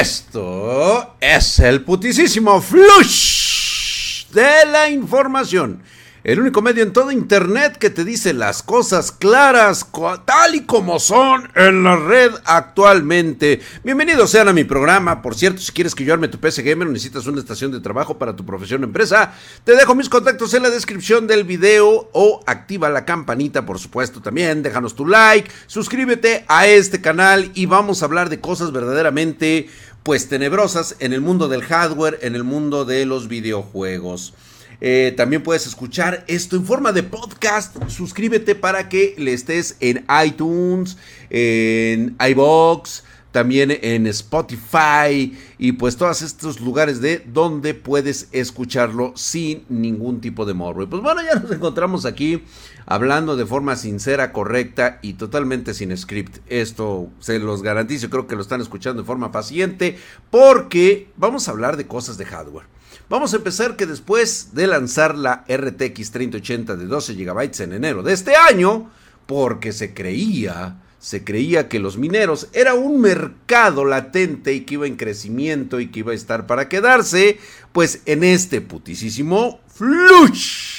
Esto es el putisísimo flush de la información. El único medio en todo internet que te dice las cosas claras tal y como son en la red actualmente. Bienvenidos sean a mi programa. Por cierto, si quieres que yo arme tu PC Gamer o necesitas una estación de trabajo para tu profesión o empresa, te dejo mis contactos en la descripción del video o activa la campanita, por supuesto, también. Déjanos tu like, suscríbete a este canal y vamos a hablar de cosas verdaderamente pues tenebrosas en el mundo del hardware, en el mundo de los videojuegos. Eh, también puedes escuchar esto en forma de podcast. Suscríbete para que le estés en iTunes, en iBox, también en Spotify y pues todos estos lugares de donde puedes escucharlo sin ningún tipo de morro. Y pues bueno, ya nos encontramos aquí hablando de forma sincera, correcta y totalmente sin script. Esto se los garantizo, creo que lo están escuchando de forma paciente porque vamos a hablar de cosas de hardware. Vamos a empezar que después de lanzar la RTX 3080 de 12 GB en enero de este año, porque se creía, se creía que los mineros era un mercado latente y que iba en crecimiento y que iba a estar para quedarse, pues en este putisísimo flush.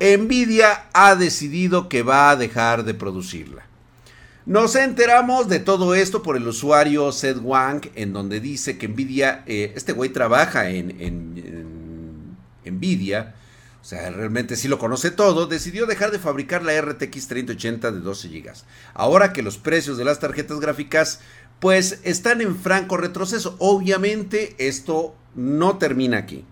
Nvidia ha decidido que va a dejar de producirla. Nos enteramos de todo esto por el usuario Seth Wang, en donde dice que Nvidia, eh, este güey trabaja en, en, Nvidia, o sea, realmente sí lo conoce todo, decidió dejar de fabricar la RTX 3080 de 12 GB. Ahora que los precios de las tarjetas gráficas pues están en franco retroceso. Obviamente esto no termina aquí.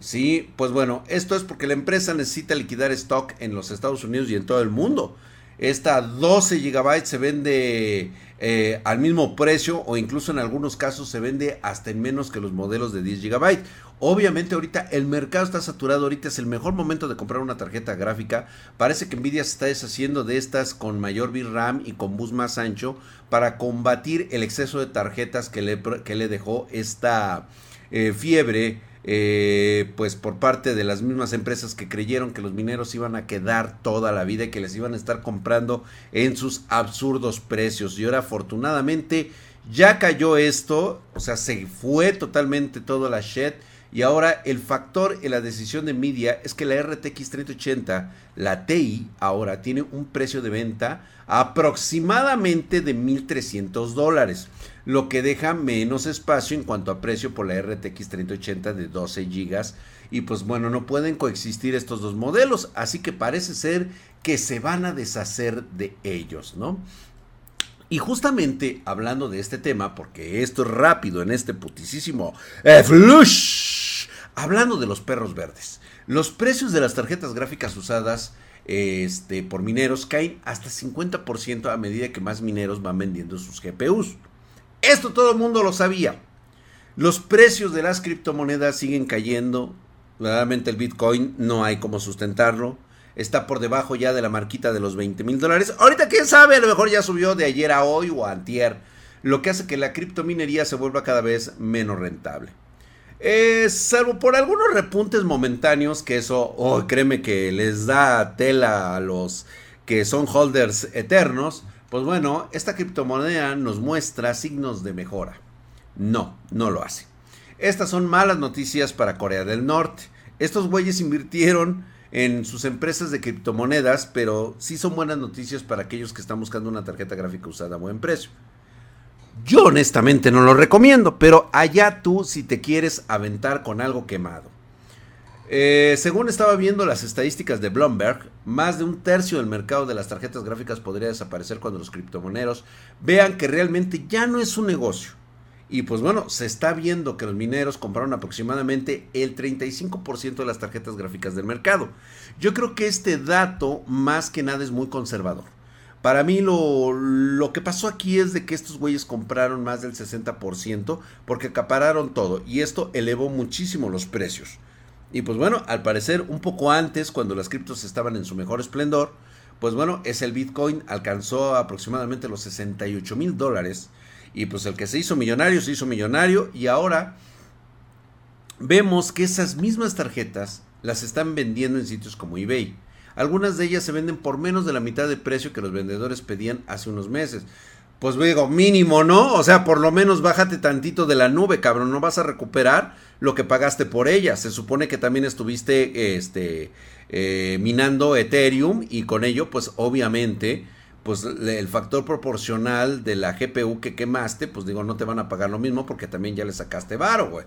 Sí, pues bueno, esto es porque la empresa necesita liquidar stock en los Estados Unidos y en todo el mundo. Esta 12 GB se vende eh, al mismo precio o incluso en algunos casos se vende hasta en menos que los modelos de 10 GB. Obviamente ahorita el mercado está saturado, ahorita es el mejor momento de comprar una tarjeta gráfica. Parece que Nvidia se está deshaciendo de estas con mayor VRAM y con bus más ancho para combatir el exceso de tarjetas que le, que le dejó esta eh, fiebre eh, pues por parte de las mismas empresas que creyeron que los mineros iban a quedar toda la vida y que les iban a estar comprando en sus absurdos precios. Y ahora afortunadamente ya cayó esto, o sea, se fue totalmente todo la shit. Y ahora el factor en la decisión de Nvidia es que la RTX 3080, la TI, ahora tiene un precio de venta aproximadamente de 1.300 dólares lo que deja menos espacio en cuanto a precio por la RTX 3080 de 12 GB. Y pues bueno, no pueden coexistir estos dos modelos, así que parece ser que se van a deshacer de ellos, ¿no? Y justamente hablando de este tema, porque esto es rápido en este putisísimo eh, flush, hablando de los perros verdes, los precios de las tarjetas gráficas usadas este, por mineros caen hasta 50% a medida que más mineros van vendiendo sus GPUs. Esto todo el mundo lo sabía. Los precios de las criptomonedas siguen cayendo. Verdaderamente el Bitcoin no hay como sustentarlo. Está por debajo ya de la marquita de los 20 mil dólares. Ahorita quién sabe, a lo mejor ya subió de ayer a hoy o a antier. Lo que hace que la criptominería se vuelva cada vez menos rentable. Eh, salvo por algunos repuntes momentáneos, que eso, oh, créeme que les da tela a los que son holders eternos. Pues bueno, esta criptomoneda nos muestra signos de mejora. No, no lo hace. Estas son malas noticias para Corea del Norte. Estos güeyes invirtieron en sus empresas de criptomonedas, pero sí son buenas noticias para aquellos que están buscando una tarjeta gráfica usada a buen precio. Yo honestamente no lo recomiendo, pero allá tú si te quieres aventar con algo quemado. Eh, según estaba viendo las estadísticas de Bloomberg, más de un tercio del mercado de las tarjetas gráficas podría desaparecer cuando los criptomoneros vean que realmente ya no es un negocio. Y pues bueno, se está viendo que los mineros compraron aproximadamente el 35% de las tarjetas gráficas del mercado. Yo creo que este dato más que nada es muy conservador. Para mí lo, lo que pasó aquí es de que estos güeyes compraron más del 60% porque acapararon todo y esto elevó muchísimo los precios. Y pues bueno, al parecer un poco antes, cuando las criptos estaban en su mejor esplendor, pues bueno, es el Bitcoin alcanzó aproximadamente los 68 mil dólares. Y pues el que se hizo millonario, se hizo millonario. Y ahora vemos que esas mismas tarjetas las están vendiendo en sitios como eBay. Algunas de ellas se venden por menos de la mitad de precio que los vendedores pedían hace unos meses. pues digo, mínimo, ¿no? O sea, por lo menos bájate tantito de la nube, cabrón, no vas a recuperar lo que pagaste por ella. Se supone que también estuviste este, eh, minando Ethereum y con ello, pues obviamente, pues el factor proporcional de la GPU que quemaste, pues digo, no te van a pagar lo mismo porque también ya le sacaste varo, güey.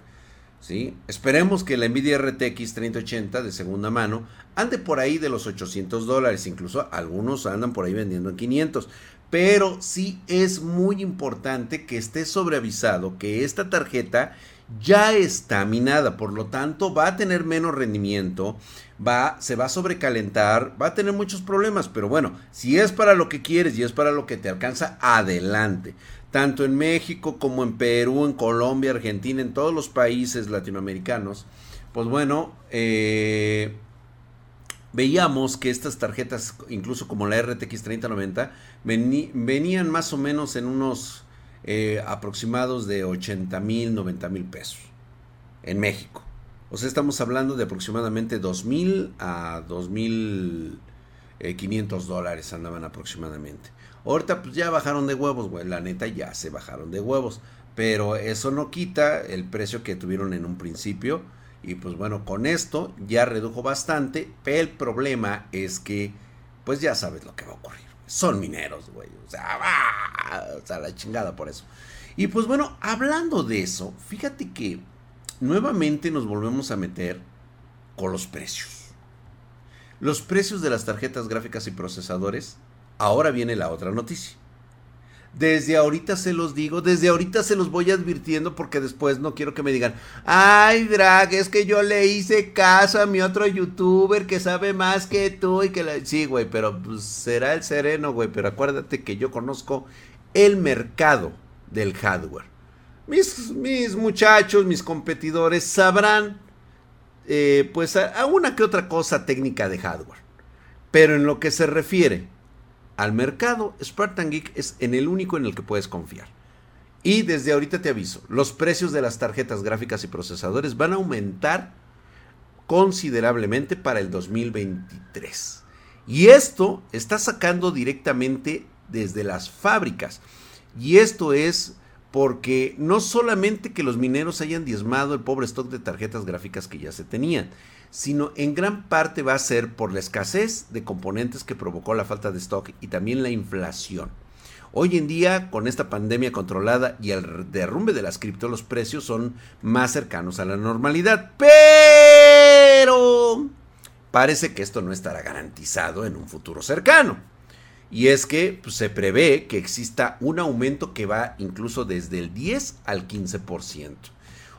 ¿Sí? Esperemos que la Nvidia RTX 3080 de segunda mano ande por ahí de los 800 dólares, incluso algunos andan por ahí vendiendo en 500. Pero sí es muy importante que esté sobreavisado que esta tarjeta ya está minada, por lo tanto va a tener menos rendimiento, va, se va a sobrecalentar, va a tener muchos problemas, pero bueno, si es para lo que quieres y es para lo que te alcanza, adelante. Tanto en México como en Perú, en Colombia, Argentina, en todos los países latinoamericanos, pues bueno, eh, veíamos que estas tarjetas, incluso como la RTX 3090, venían más o menos en unos eh, aproximados de 80 mil, 90 mil pesos en México. O sea, estamos hablando de aproximadamente 2 mil a 2 mil 500 eh, dólares andaban aproximadamente. Ahorita pues ya bajaron de huevos, güey. La neta ya se bajaron de huevos. Pero eso no quita el precio que tuvieron en un principio. Y pues bueno, con esto ya redujo bastante. Pero el problema es que pues ya sabes lo que va a ocurrir son mineros, güey. O sea, o sea, la chingada por eso. Y pues bueno, hablando de eso, fíjate que nuevamente nos volvemos a meter con los precios. Los precios de las tarjetas gráficas y procesadores. Ahora viene la otra noticia. Desde ahorita se los digo, desde ahorita se los voy advirtiendo porque después no quiero que me digan, ay drag, es que yo le hice caso a mi otro youtuber que sabe más que tú y que. Sí, güey, pero pues, será el sereno, güey, pero acuérdate que yo conozco el mercado del hardware. Mis, mis muchachos, mis competidores sabrán eh, pues a una que otra cosa técnica de hardware. Pero en lo que se refiere al mercado, Spartan Geek es en el único en el que puedes confiar. Y desde ahorita te aviso, los precios de las tarjetas gráficas y procesadores van a aumentar considerablemente para el 2023. Y esto está sacando directamente desde las fábricas. Y esto es porque no solamente que los mineros hayan diezmado el pobre stock de tarjetas gráficas que ya se tenían, sino en gran parte va a ser por la escasez de componentes que provocó la falta de stock y también la inflación. Hoy en día, con esta pandemia controlada y el derrumbe de las cripto, los precios son más cercanos a la normalidad. Pero parece que esto no estará garantizado en un futuro cercano. Y es que pues, se prevé que exista un aumento que va incluso desde el 10 al 15%.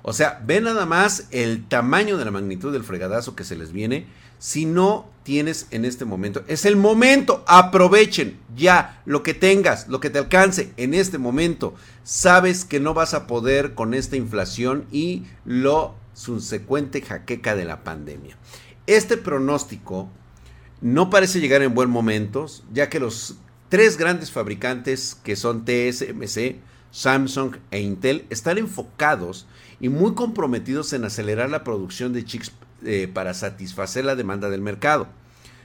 O sea, ve nada más el tamaño de la magnitud del fregadazo que se les viene. Si no tienes en este momento, es el momento, aprovechen ya lo que tengas, lo que te alcance en este momento. Sabes que no vas a poder con esta inflación y lo subsecuente jaqueca de la pandemia. Este pronóstico no parece llegar en buen momento, ya que los tres grandes fabricantes que son TSMC, Samsung e Intel están enfocados y muy comprometidos en acelerar la producción de chips eh, para satisfacer la demanda del mercado,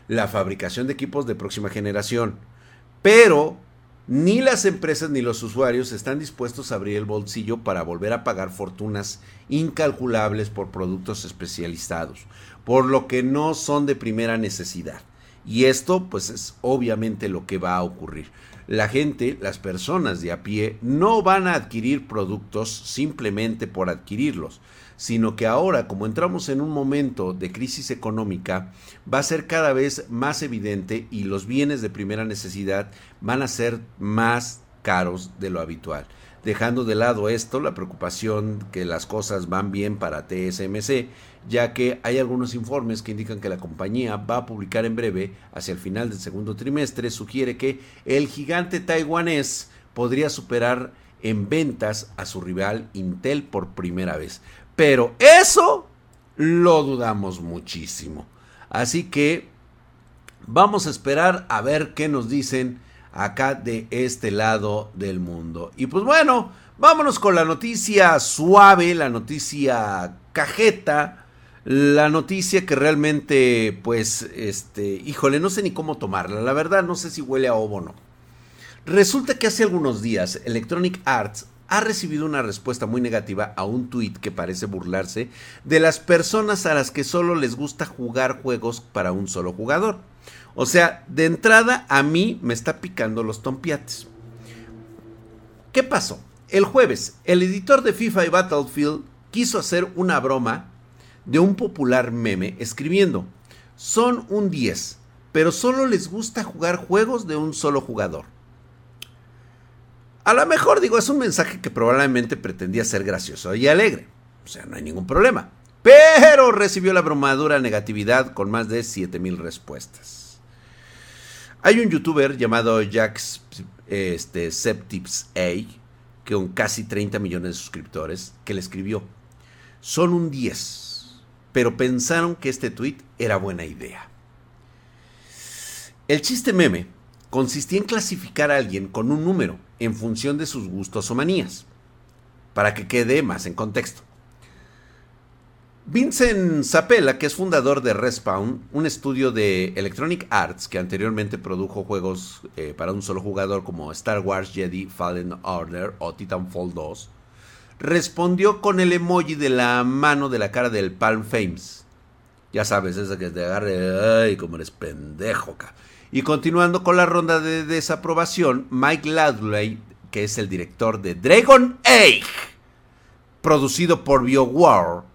la fabricación de equipos de próxima generación. Pero ni las empresas ni los usuarios están dispuestos a abrir el bolsillo para volver a pagar fortunas incalculables por productos especializados, por lo que no son de primera necesidad. Y esto pues es obviamente lo que va a ocurrir. La gente, las personas de a pie, no van a adquirir productos simplemente por adquirirlos, sino que ahora, como entramos en un momento de crisis económica, va a ser cada vez más evidente y los bienes de primera necesidad van a ser más caros de lo habitual. Dejando de lado esto, la preocupación que las cosas van bien para TSMC, ya que hay algunos informes que indican que la compañía va a publicar en breve, hacia el final del segundo trimestre, sugiere que el gigante taiwanés podría superar en ventas a su rival Intel por primera vez. Pero eso lo dudamos muchísimo. Así que vamos a esperar a ver qué nos dicen acá de este lado del mundo. Y pues bueno, vámonos con la noticia suave, la noticia cajeta, la noticia que realmente, pues, este, híjole, no sé ni cómo tomarla. La verdad, no sé si huele a ovo o no. Resulta que hace algunos días Electronic Arts ha recibido una respuesta muy negativa a un tuit que parece burlarse de las personas a las que solo les gusta jugar juegos para un solo jugador. O sea, de entrada a mí me está picando los tompiates. ¿Qué pasó? El jueves, el editor de FIFA y Battlefield quiso hacer una broma de un popular meme escribiendo, son un 10, pero solo les gusta jugar juegos de un solo jugador. A lo mejor digo, es un mensaje que probablemente pretendía ser gracioso y alegre. O sea, no hay ningún problema. Pero recibió la bromadura negatividad con más de 7000 respuestas. Hay un youtuber llamado Jax este, Septips A, con casi 30 millones de suscriptores, que le escribió: Son un 10, pero pensaron que este tweet era buena idea. El chiste meme consistía en clasificar a alguien con un número en función de sus gustos o manías, para que quede más en contexto. Vincent Zapella, que es fundador de Respawn, un estudio de Electronic Arts que anteriormente produjo juegos eh, para un solo jugador como Star Wars Jedi Fallen Order o Titanfall 2, respondió con el emoji de la mano de la cara del Palm Fames. Ya sabes, esa que te agarre, ay, como eres pendejo, y continuando con la ronda de desaprobación, Mike Ladley, que es el director de Dragon Age, producido por BioWare,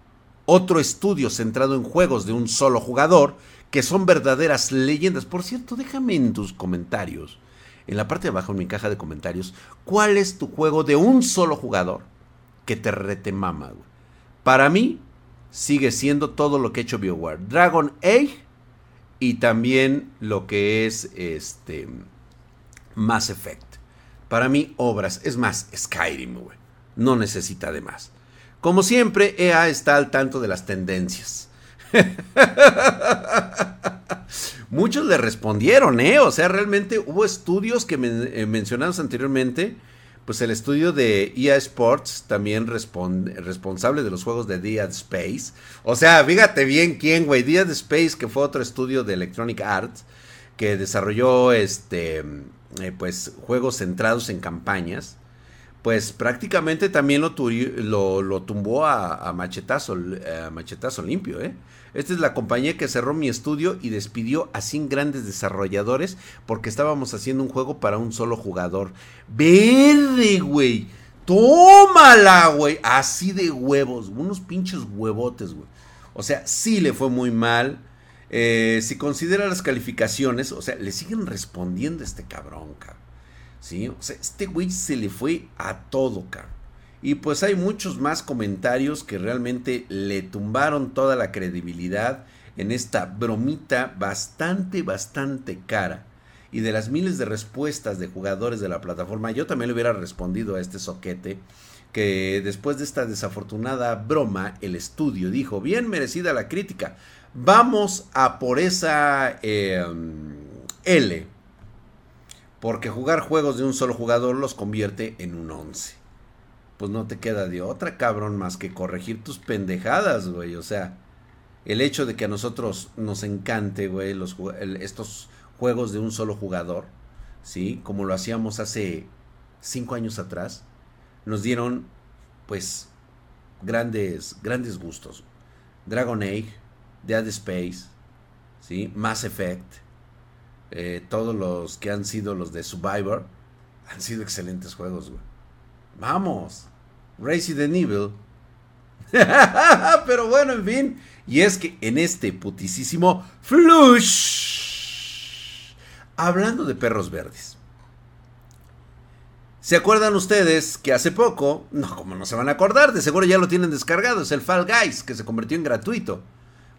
otro estudio centrado en juegos de un solo jugador, que son verdaderas leyendas. Por cierto, déjame en tus comentarios, en la parte de abajo en mi caja de comentarios, cuál es tu juego de un solo jugador que te rete mama. Para mí, sigue siendo todo lo que ha hecho BioWare. Dragon Age y también lo que es este Mass Effect. Para mí, obras, es más, Skyrim, güey. No necesita de más. Como siempre, EA está al tanto de las tendencias. Muchos le respondieron, ¿eh? O sea, realmente hubo estudios que eh, mencionamos anteriormente pues el estudio de EA Sports, también responsable de los juegos de Dead Space. O sea, fíjate bien quién, güey. Dead Space, que fue otro estudio de Electronic Arts, que desarrolló este, eh, pues, juegos centrados en campañas. Pues prácticamente también lo, tumbó a, machetazo, machetazo limpio, ¿eh? Esta es la compañía que cerró mi estudio y despidió a 100 grandes desarrolladores porque estábamos haciendo un juego para un solo jugador. Verde, güey. Tómala, güey. Así de huevos. Unos pinches huevotes, güey. O sea, sí le fue muy mal. Eh, si considera las calificaciones, o sea, le siguen respondiendo a este cabrón, cabrón. ¿Sí? Este güey se le fue a todo, cabrón. Y pues hay muchos más comentarios que realmente le tumbaron toda la credibilidad en esta bromita bastante, bastante cara. Y de las miles de respuestas de jugadores de la plataforma, yo también le hubiera respondido a este soquete que después de esta desafortunada broma, el estudio dijo, bien merecida la crítica, vamos a por esa em, L, porque jugar juegos de un solo jugador los convierte en un 11 pues no te queda de otra, cabrón, más que corregir tus pendejadas, güey. O sea, el hecho de que a nosotros nos encante, güey, los, estos juegos de un solo jugador, ¿sí? Como lo hacíamos hace cinco años atrás, nos dieron, pues, grandes, grandes gustos. Dragon Age, Dead Space, ¿sí? Mass Effect, eh, todos los que han sido los de Survivor, han sido excelentes juegos, güey. Vamos. Resident Evil. Pero bueno, en fin. Y es que en este putisísimo flush. Hablando de perros verdes. ¿Se acuerdan ustedes que hace poco, no, como no se van a acordar, de seguro ya lo tienen descargado, es el Fall Guys, que se convirtió en gratuito.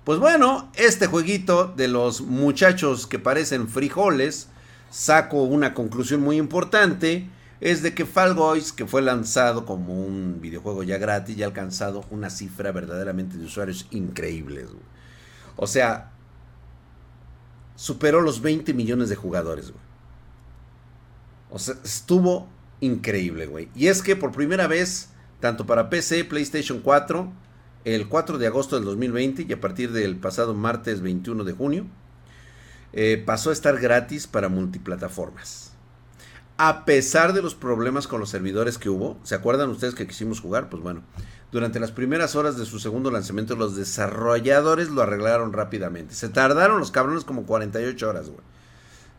Pues bueno, este jueguito de los muchachos que parecen frijoles, saco una conclusión muy importante es de que Fall Guys, que fue lanzado como un videojuego ya gratis, ya ha alcanzado una cifra verdaderamente de usuarios increíbles. O sea, superó los 20 millones de jugadores. O sea, estuvo increíble, güey. Y es que por primera vez, tanto para PC, PlayStation 4, el 4 de agosto del 2020 y a partir del pasado martes 21 de junio, eh, pasó a estar gratis para multiplataformas. a pesar de los problemas con los servidores que hubo. ¿Se acuerdan ustedes que quisimos jugar? Pues bueno, durante las primeras horas de su segundo lanzamiento, los desarrolladores lo arreglaron rápidamente. Se tardaron los cabrones como 48 horas, güey.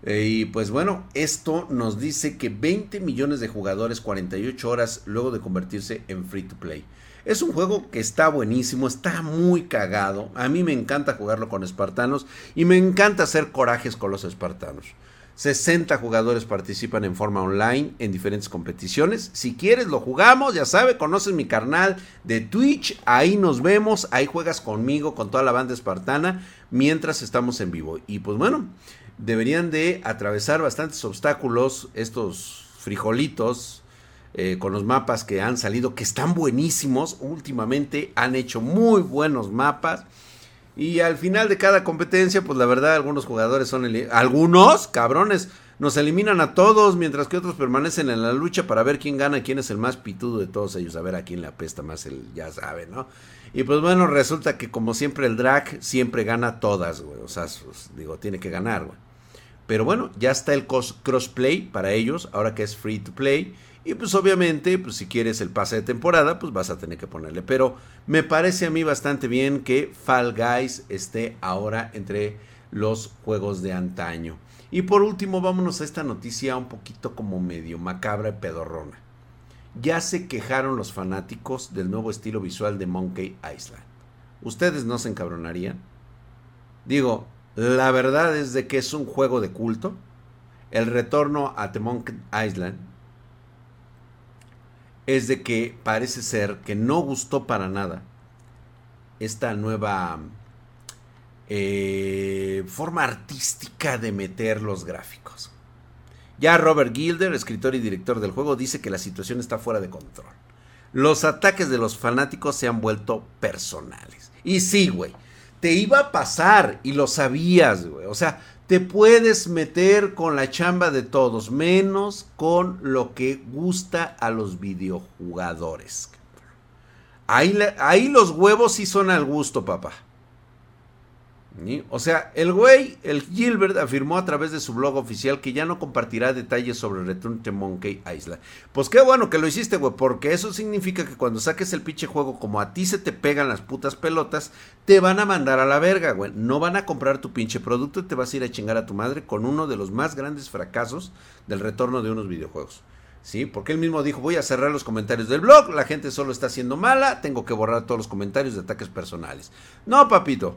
Eh, y pues bueno, esto nos dice que 20 millones de jugadores 48 horas luego de convertirse en free to play. Es un juego que está buenísimo, está muy cagado. A mí me encanta jugarlo con espartanos y me encanta hacer corajes con los espartanos. 60 jugadores participan en forma online en diferentes competiciones. Si quieres lo jugamos, ya sabe, conoces mi canal de Twitch, ahí nos vemos, ahí juegas conmigo, con toda la banda espartana, mientras estamos en vivo. Y pues bueno, deberían de atravesar bastantes obstáculos estos frijolitos eh, con los mapas que han salido, que están buenísimos. Últimamente han hecho muy buenos mapas. Y al final de cada competencia, pues la verdad, algunos jugadores son... Algunos, cabrones, nos eliminan a todos, mientras que otros permanecen en la lucha para ver quién gana, quién es el más pitudo de todos ellos, a ver a quién le apesta más el, ya sabe, ¿no? Y pues bueno, resulta que como siempre el drag siempre gana todas, güey, o sea, digo, tiene que ganar, güey. Pero bueno, ya está el crossplay para ellos, ahora que es free to play. Y pues obviamente, pues si quieres el pase de temporada, pues vas a tener que ponerle. Pero me parece a mí bastante bien que Fall Guys esté ahora entre los juegos de antaño. Y por último, vámonos a esta noticia un poquito como medio macabra y pedorrona. Ya se quejaron los fanáticos del nuevo estilo visual de Monkey Island. ¿Ustedes no se encabronarían? Digo, la verdad es de que es un juego de culto. El retorno a The Monkey Island es de que parece ser que no gustó para nada esta nueva eh, forma artística de meter los gráficos. Ya Robert Gilder, escritor y director del juego, dice que la situación está fuera de control. Los ataques de los fanáticos se han vuelto personales. Y sí, güey, te iba a pasar y lo sabías, güey. O sea, te puedes meter con la chamba de todos, menos con lo que gusta a los videojugadores. Ahí, ahí los huevos sí son al gusto, papá. O sea, el güey, el Gilbert, afirmó a través de su blog oficial que ya no compartirá detalles sobre Return to Monkey Island. Pues qué bueno que lo hiciste, güey, porque eso significa que cuando saques el pinche juego, como a ti se te pegan las putas pelotas, te van a mandar a la verga, güey. No van a comprar tu pinche producto y te vas a ir a chingar a tu madre con uno de los más grandes fracasos del retorno de unos videojuegos. ¿Sí? Porque él mismo dijo, voy a cerrar los comentarios del blog, la gente solo está haciendo mala, tengo que borrar todos los comentarios de ataques personales. No, papito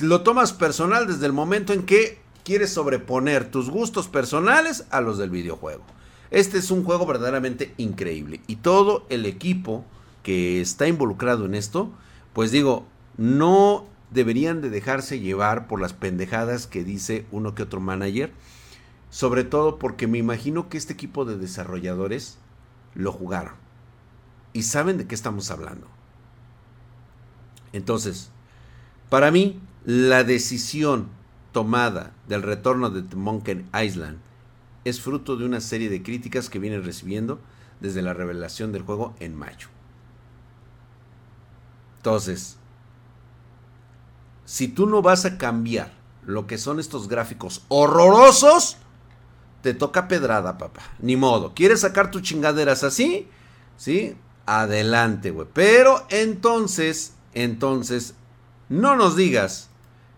lo tomas personal desde el momento en que quieres sobreponer tus gustos personales a los del videojuego. Este es un juego verdaderamente increíble y todo el equipo que está involucrado en esto, pues digo, no deberían de dejarse llevar por las pendejadas que dice uno que otro manager, sobre todo porque me imagino que este equipo de desarrolladores lo jugaron y saben de qué estamos hablando. Entonces, para mí, la decisión tomada del retorno de Monkey Island es fruto de una serie de críticas que viene recibiendo desde la revelación del juego en mayo. Entonces, si tú no vas a cambiar lo que son estos gráficos horrorosos, te toca pedrada, papá. Ni modo. ¿Quieres sacar tus chingaderas así? ¿Sí? Adelante, güey. Pero entonces, entonces, no nos digas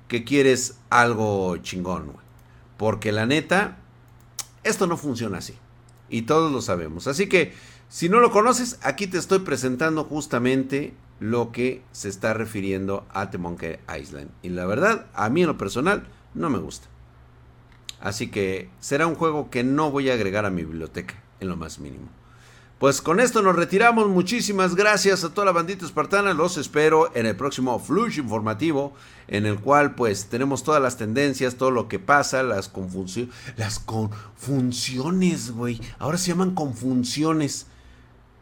que quieres algo chingón. Porque la neta, esto no funciona así. Y todos lo sabemos. Así que, si no lo conoces, aquí te estoy presentando justamente lo que se está refiriendo a The Monkey Island. Y la verdad, a mí en lo personal, no me gusta. Así que será un juego que no voy a agregar a mi biblioteca, en lo más mínimo. Pues con esto nos retiramos. Muchísimas gracias a toda la bandita espartana. Los espero en el próximo Flush informativo, en el cual pues tenemos todas las tendencias, todo lo que pasa, las confusiones. Las confunciones, güey. Ahora se llaman confunciones.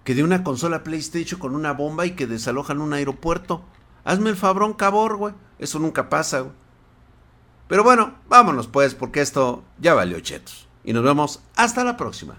Que de una consola PlayStation con una bomba y que desalojan un aeropuerto. Hazme el fabrón, cabor, güey. Eso nunca pasa, güey. Pero bueno, vámonos pues, porque esto ya valió chetos. Y nos vemos hasta la próxima.